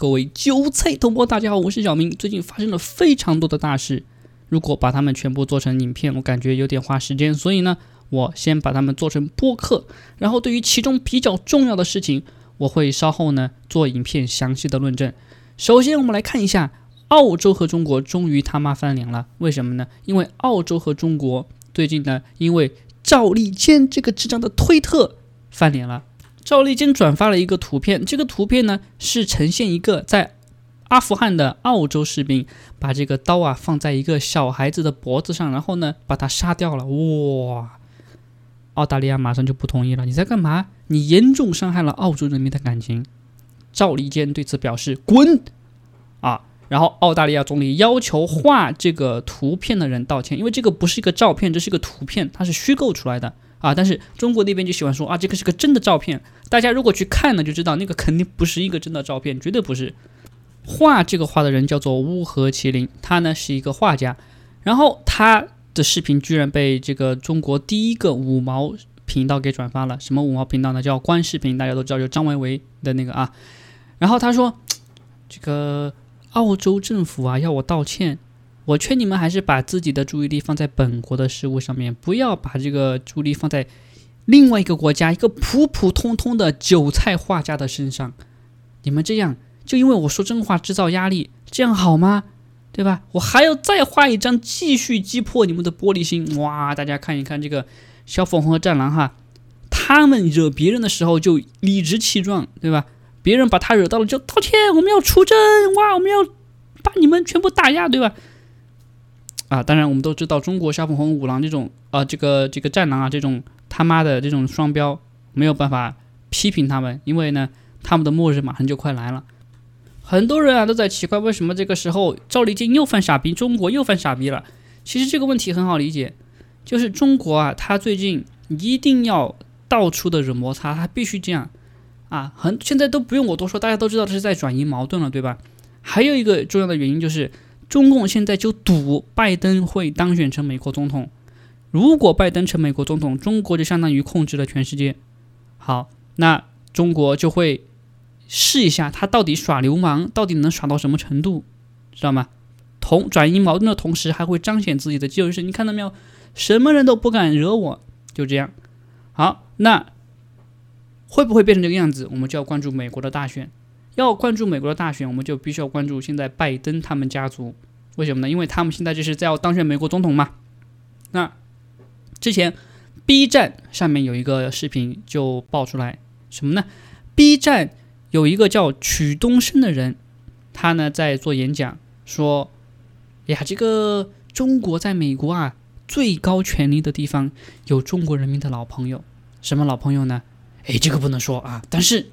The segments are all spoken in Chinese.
各位韭菜同胞，大家好，我是小明。最近发生了非常多的大事，如果把它们全部做成影片，我感觉有点花时间，所以呢，我先把它们做成播客，然后对于其中比较重要的事情，我会稍后呢做影片详细的论证。首先，我们来看一下，澳洲和中国终于他妈翻脸了，为什么呢？因为澳洲和中国最近呢，因为赵立坚这个智障的推特翻脸了。赵立坚转发了一个图片，这个图片呢是呈现一个在阿富汗的澳洲士兵把这个刀啊放在一个小孩子的脖子上，然后呢把他杀掉了。哇！澳大利亚马上就不同意了，你在干嘛？你严重伤害了澳洲人民的感情。赵立坚对此表示滚啊！然后澳大利亚总理要求画这个图片的人道歉，因为这个不是一个照片，这是一个图片，它是虚构出来的。啊！但是中国那边就喜欢说啊，这个是个真的照片。大家如果去看呢，就知道那个肯定不是一个真的照片，绝对不是。画这个画的人叫做乌合麒麟，他呢是一个画家。然后他的视频居然被这个中国第一个五毛频道给转发了。什么五毛频道呢？叫观视频，大家都知道，就张维维的那个啊。然后他说，这个澳洲政府啊要我道歉。我劝你们还是把自己的注意力放在本国的事物上面，不要把这个注意力放在另外一个国家一个普普通通的韭菜画家的身上。你们这样就因为我说真话制造压力，这样好吗？对吧？我还要再画一张，继续击破你们的玻璃心。哇！大家看一看这个小粉红和战狼哈，他们惹别人的时候就理直气壮，对吧？别人把他惹到了就道歉，我们要出征，哇，我们要把你们全部打压，对吧？啊，当然我们都知道，中国小粉红、五郎这种，呃，这个这个战狼啊，这种他妈的这种双标，没有办法批评他们，因为呢，他们的末日马上就快来了。很多人啊都在奇怪，为什么这个时候赵立坚又犯傻逼，中国又犯傻逼了？其实这个问题很好理解，就是中国啊，他最近一定要到处的惹摩擦，他必须这样啊，很现在都不用我多说，大家都知道这是在转移矛盾了，对吧？还有一个重要的原因就是。中共现在就赌拜登会当选成美国总统，如果拜登成美国总统，中国就相当于控制了全世界。好，那中国就会试一下他到底耍流氓，到底能耍到什么程度，知道吗？同转移矛盾的同时，还会彰显自己的肌肉势。你看到没有？什么人都不敢惹我，就这样。好，那会不会变成这个样子？我们就要关注美国的大选。要关注美国的大选，我们就必须要关注现在拜登他们家族。为什么呢？因为他们现在就是在要当选美国总统嘛。那之前 B 站上面有一个视频就爆出来什么呢？B 站有一个叫曲东升的人，他呢在做演讲，说：“呀，这个中国在美国啊最高权力的地方有中国人民的老朋友，什么老朋友呢？哎，这个不能说啊，但是。”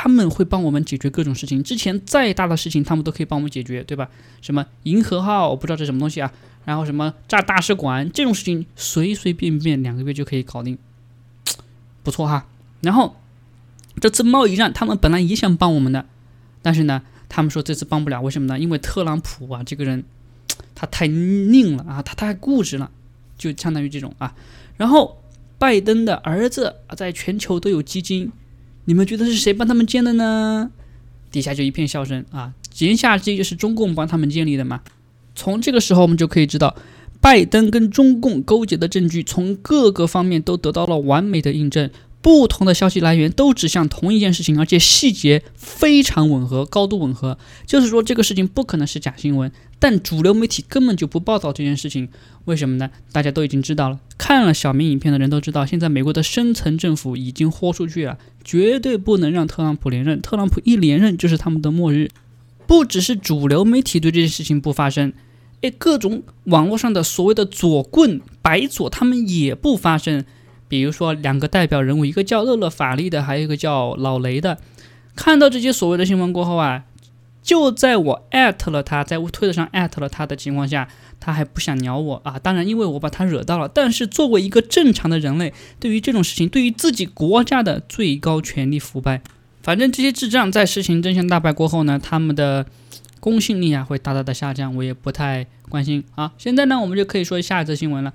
他们会帮我们解决各种事情，之前再大的事情他们都可以帮我们解决，对吧？什么银河号，我不知道这什么东西啊。然后什么炸大使馆这种事情，随随便便两个月就可以搞定，不错哈。然后这次贸易战，他们本来也想帮我们的，但是呢，他们说这次帮不了，为什么呢？因为特朗普啊这个人，他太拧了啊，他太固执了，就相当于这种啊。然后拜登的儿子，在全球都有基金。你们觉得是谁帮他们建的呢？底下就一片笑声啊！言下之意就是中共帮他们建立的嘛。从这个时候我们就可以知道，拜登跟中共勾结的证据从各个方面都得到了完美的印证。不同的消息来源都指向同一件事情，而且细节非常吻合，高度吻合。就是说，这个事情不可能是假新闻，但主流媒体根本就不报道这件事情。为什么呢？大家都已经知道了，看了小明影片的人都知道，现在美国的深层政府已经豁出去了，绝对不能让特朗普连任。特朗普一连任就是他们的末日。不只是主流媒体对这件事情不发声，诶，各种网络上的所谓的左棍、白左，他们也不发声。比如说，两个代表人物，一个叫乐乐法力的，还有一个叫老雷的。看到这些所谓的新闻过后啊，就在我艾特了他，在推特上艾特了他的情况下，他还不想鸟我啊。当然，因为我把他惹到了。但是，作为一个正常的人类，对于这种事情，对于自己国家的最高权力腐败，反正这些智障在事情真相大白过后呢，他们的公信力啊会大大的下降，我也不太关心啊。现在呢，我们就可以说下一则新闻了。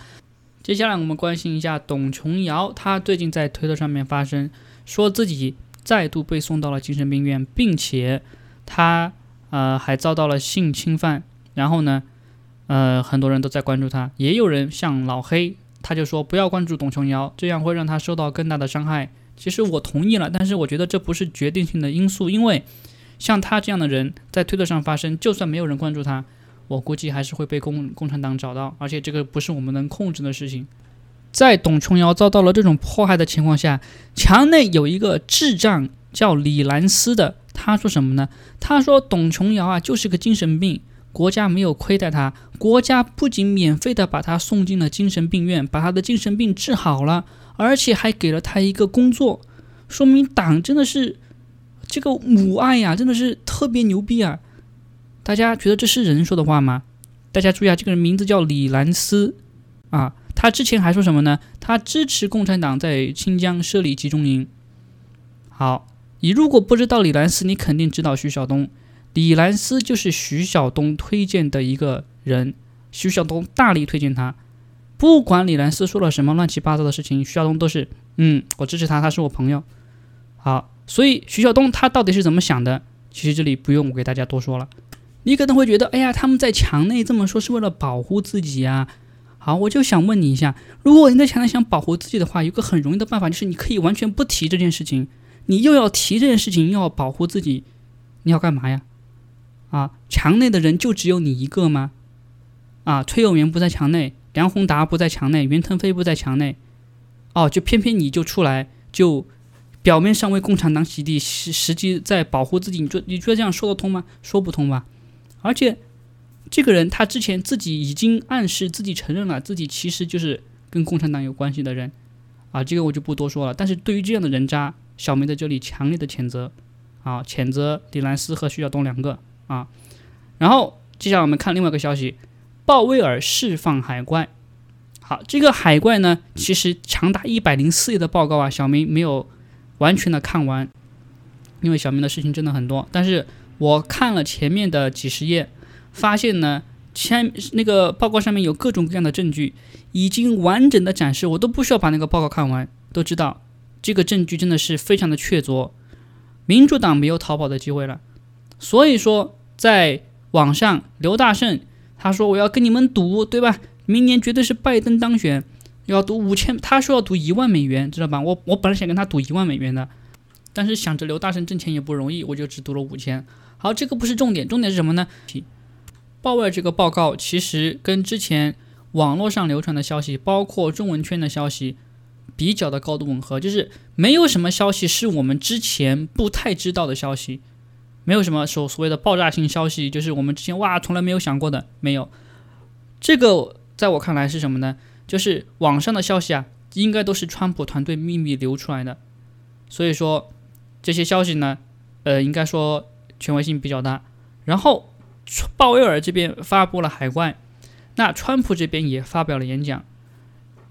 接下来我们关心一下董琼瑶，她最近在推特上面发声，说自己再度被送到了精神病院，并且她呃还遭到了性侵犯，然后呢，呃很多人都在关注她，也有人像老黑，他就说不要关注董琼瑶，这样会让她受到更大的伤害。其实我同意了，但是我觉得这不是决定性的因素，因为像他这样的人在推特上发声，就算没有人关注他。我估计还是会被共共产党找到，而且这个不是我们能控制的事情。在董琼瑶遭到了这种迫害的情况下，墙内有一个智障叫李兰斯的，他说什么呢？他说董琼瑶啊就是个精神病，国家没有亏待他，国家不仅免费的把他送进了精神病院，把他的精神病治好了，而且还给了他一个工作，说明党真的是这个母爱呀，真的是特别牛逼啊！大家觉得这是人说的话吗？大家注意啊，这个人名字叫李兰斯，啊，他之前还说什么呢？他支持共产党在新疆设立集中营。好，你如果不知道李兰斯，你肯定知道徐晓东。李兰斯就是徐晓东推荐的一个人，徐晓东大力推荐他。不管李兰斯说了什么乱七八糟的事情，徐晓东都是，嗯，我支持他，他是我朋友。好，所以徐晓东他到底是怎么想的？其实这里不用我给大家多说了。你可能会觉得，哎呀，他们在墙内这么说是为了保护自己啊。好，我就想问你一下，如果你在墙内想保护自己的话，有个很容易的办法，就是你可以完全不提这件事情。你又要提这件事情，又要保护自己，你要干嘛呀？啊，墙内的人就只有你一个吗？啊，崔永元不在墙内，梁宏达不在墙内，袁腾飞不在墙内，哦，就偏偏你就出来，就表面上为共产党洗地，实实际在保护自己。你觉你觉得这样说得通吗？说不通吧？而且，这个人他之前自己已经暗示自己承认了，自己其实就是跟共产党有关系的人，啊，这个我就不多说了。但是对于这样的人渣，小明在这里强烈的谴责，啊，谴责李兰斯和徐晓东两个啊。然后接下来我们看另外一个消息，鲍威尔释放海怪。好，这个海怪呢，其实长达一百零四页的报告啊，小明没有完全的看完，因为小明的事情真的很多，但是。我看了前面的几十页，发现呢，前那个报告上面有各种各样的证据，已经完整的展示，我都不需要把那个报告看完，都知道这个证据真的是非常的确凿，民主党没有逃跑的机会了。所以说，在网上，刘大胜他说我要跟你们赌，对吧？明年绝对是拜登当选，要赌五千，他说要赌一万美元，知道吧？我我本来想跟他赌一万美元的，但是想着刘大胜挣钱也不容易，我就只赌了五千。好，这个不是重点，重点是什么呢？鲍威尔这个报告其实跟之前网络上流传的消息，包括中文圈的消息，比较的高度吻合，就是没有什么消息是我们之前不太知道的消息，没有什么所所谓的爆炸性消息，就是我们之前哇从来没有想过的，没有。这个在我看来是什么呢？就是网上的消息啊，应该都是川普团队秘密流出来的，所以说这些消息呢，呃，应该说。权威性比较大，然后鲍威尔这边发布了海怪，那川普这边也发表了演讲。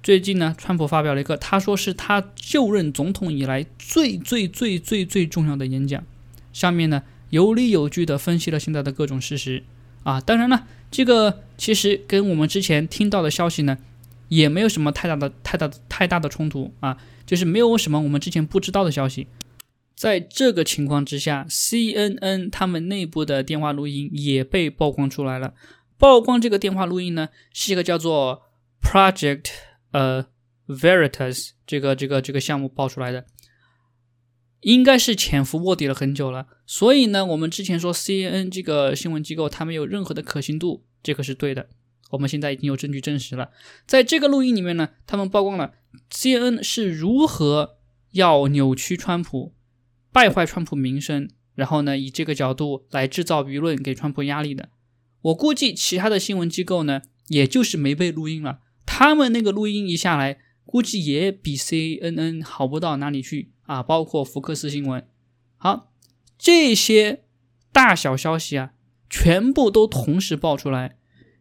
最近呢，川普发表了一个，他说是他就任总统以来最最最最最重要的演讲，上面呢有理有据的分析了现在的各种事实啊。当然了，这个其实跟我们之前听到的消息呢，也没有什么太大的太大的太大的冲突啊，就是没有什么我们之前不知道的消息。在这个情况之下，CNN 他们内部的电话录音也被曝光出来了。曝光这个电话录音呢，是一个叫做 Project 呃 Veritas 这个这个这个项目爆出来的，应该是潜伏卧底了很久了。所以呢，我们之前说 CNN 这个新闻机构它没有任何的可信度，这个是对的。我们现在已经有证据证实了，在这个录音里面呢，他们曝光了 CNN 是如何要扭曲川普。败坏川普名声，然后呢，以这个角度来制造舆论，给川普压力的。我估计其他的新闻机构呢，也就是没被录音了。他们那个录音一下来，估计也比 CNN 好不到哪里去啊。包括福克斯新闻，好，这些大小消息啊，全部都同时爆出来。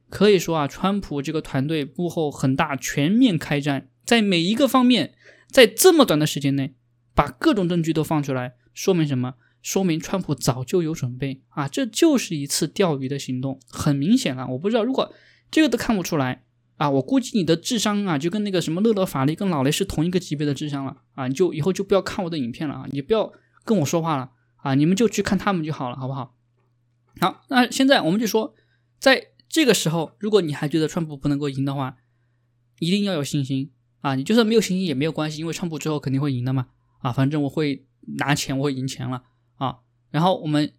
可以说啊，川普这个团队幕后很大，全面开战，在每一个方面，在这么短的时间内，把各种证据都放出来。说明什么？说明川普早就有准备啊！这就是一次钓鱼的行动，很明显了。我不知道，如果这个都看不出来啊，我估计你的智商啊，就跟那个什么乐乐法力跟老雷是同一个级别的智商了啊！你就以后就不要看我的影片了啊！你不要跟我说话了啊！你们就去看他们就好了，好不好？好，那现在我们就说，在这个时候，如果你还觉得川普不能够赢的话，一定要有信心啊！你就算没有信心也没有关系，因为川普之后肯定会赢的嘛。啊，反正我会拿钱，我会赢钱了啊。然后我们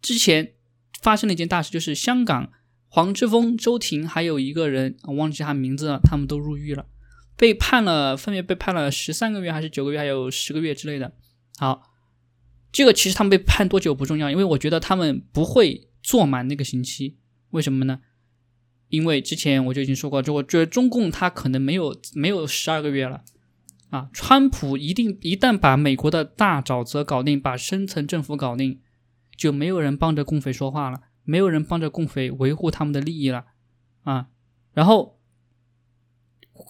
之前发生了一件大事，就是香港黄之锋、周庭还有一个人，我忘记他名字了，他们都入狱了，被判了，分别被判了十三个月还是九个月，还有十个月之类的。好，这个其实他们被判多久不重要，因为我觉得他们不会坐满那个刑期。为什么呢？因为之前我就已经说过，就我觉得中共他可能没有没有十二个月了，啊，川普一定一旦把美国的大沼泽搞定，把深层政府搞定，就没有人帮着共匪说话了，没有人帮着共匪维护他们的利益了，啊，然后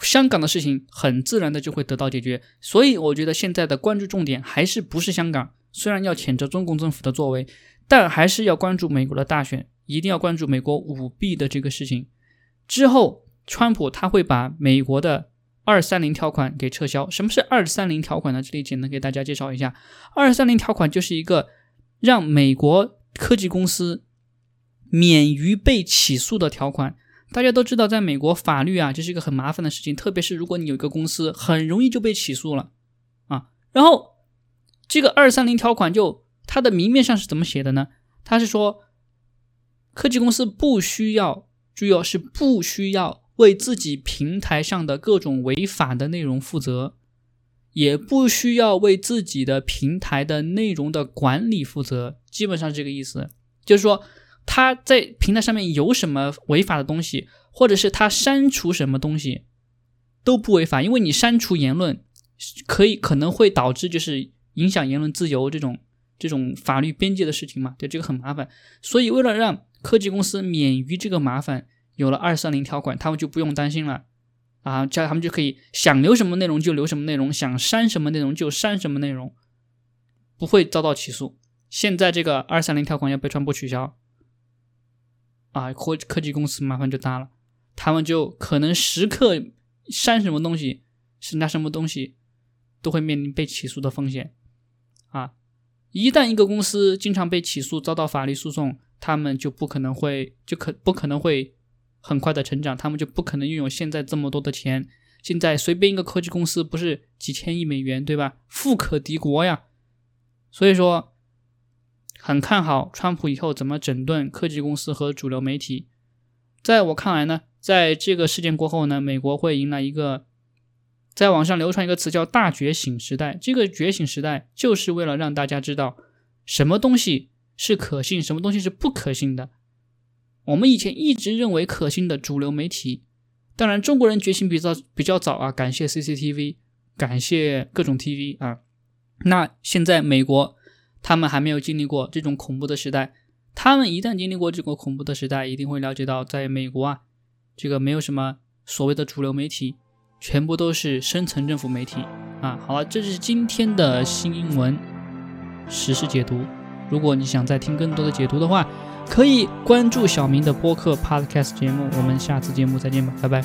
香港的事情很自然的就会得到解决，所以我觉得现在的关注重点还是不是香港，虽然要谴责中共政府的作为，但还是要关注美国的大选。一定要关注美国舞弊的这个事情。之后，川普他会把美国的二三零条款给撤销。什么是二三零条款呢？这里简单给大家介绍一下。二三零条款就是一个让美国科技公司免于被起诉的条款。大家都知道，在美国法律啊，这是一个很麻烦的事情，特别是如果你有一个公司，很容易就被起诉了啊。然后，这个二三零条款就它的明面上是怎么写的呢？它是说。科技公司不需要，注意哦，是不需要为自己平台上的各种违法的内容负责，也不需要为自己的平台的内容的管理负责。基本上这个意思，就是说他在平台上面有什么违法的东西，或者是他删除什么东西，都不违法，因为你删除言论，可以可能会导致就是影响言论自由这种这种法律边界的事情嘛，对这个很麻烦，所以为了让科技公司免于这个麻烦，有了二三零条款，他们就不用担心了啊，这样他们就可以想留什么内容就留什么内容，想删什么内容就删什么内容，不会遭到起诉。现在这个二三零条款要被全部取消，啊，科科技公司麻烦就大了，他们就可能时刻删什么东西，删加什么东西，都会面临被起诉的风险啊。一旦一个公司经常被起诉，遭到法律诉讼。他们就不可能会，就可不可能会很快的成长，他们就不可能拥有现在这么多的钱。现在随便一个科技公司不是几千亿美元，对吧？富可敌国呀。所以说，很看好川普以后怎么整顿科技公司和主流媒体。在我看来呢，在这个事件过后呢，美国会迎来一个，在网上流传一个词叫“大觉醒时代”。这个觉醒时代就是为了让大家知道什么东西。是可信，什么东西是不可信的？我们以前一直认为可信的主流媒体，当然中国人觉醒比较比较早啊，感谢 CCTV，感谢各种 TV 啊。那现在美国他们还没有经历过这种恐怖的时代，他们一旦经历过这个恐怖的时代，一定会了解到，在美国啊，这个没有什么所谓的主流媒体，全部都是深层政府媒体啊。好了，这是今天的新英文实时解读。如果你想再听更多的解读的话，可以关注小明的播客 Podcast 节目。我们下次节目再见吧，拜拜。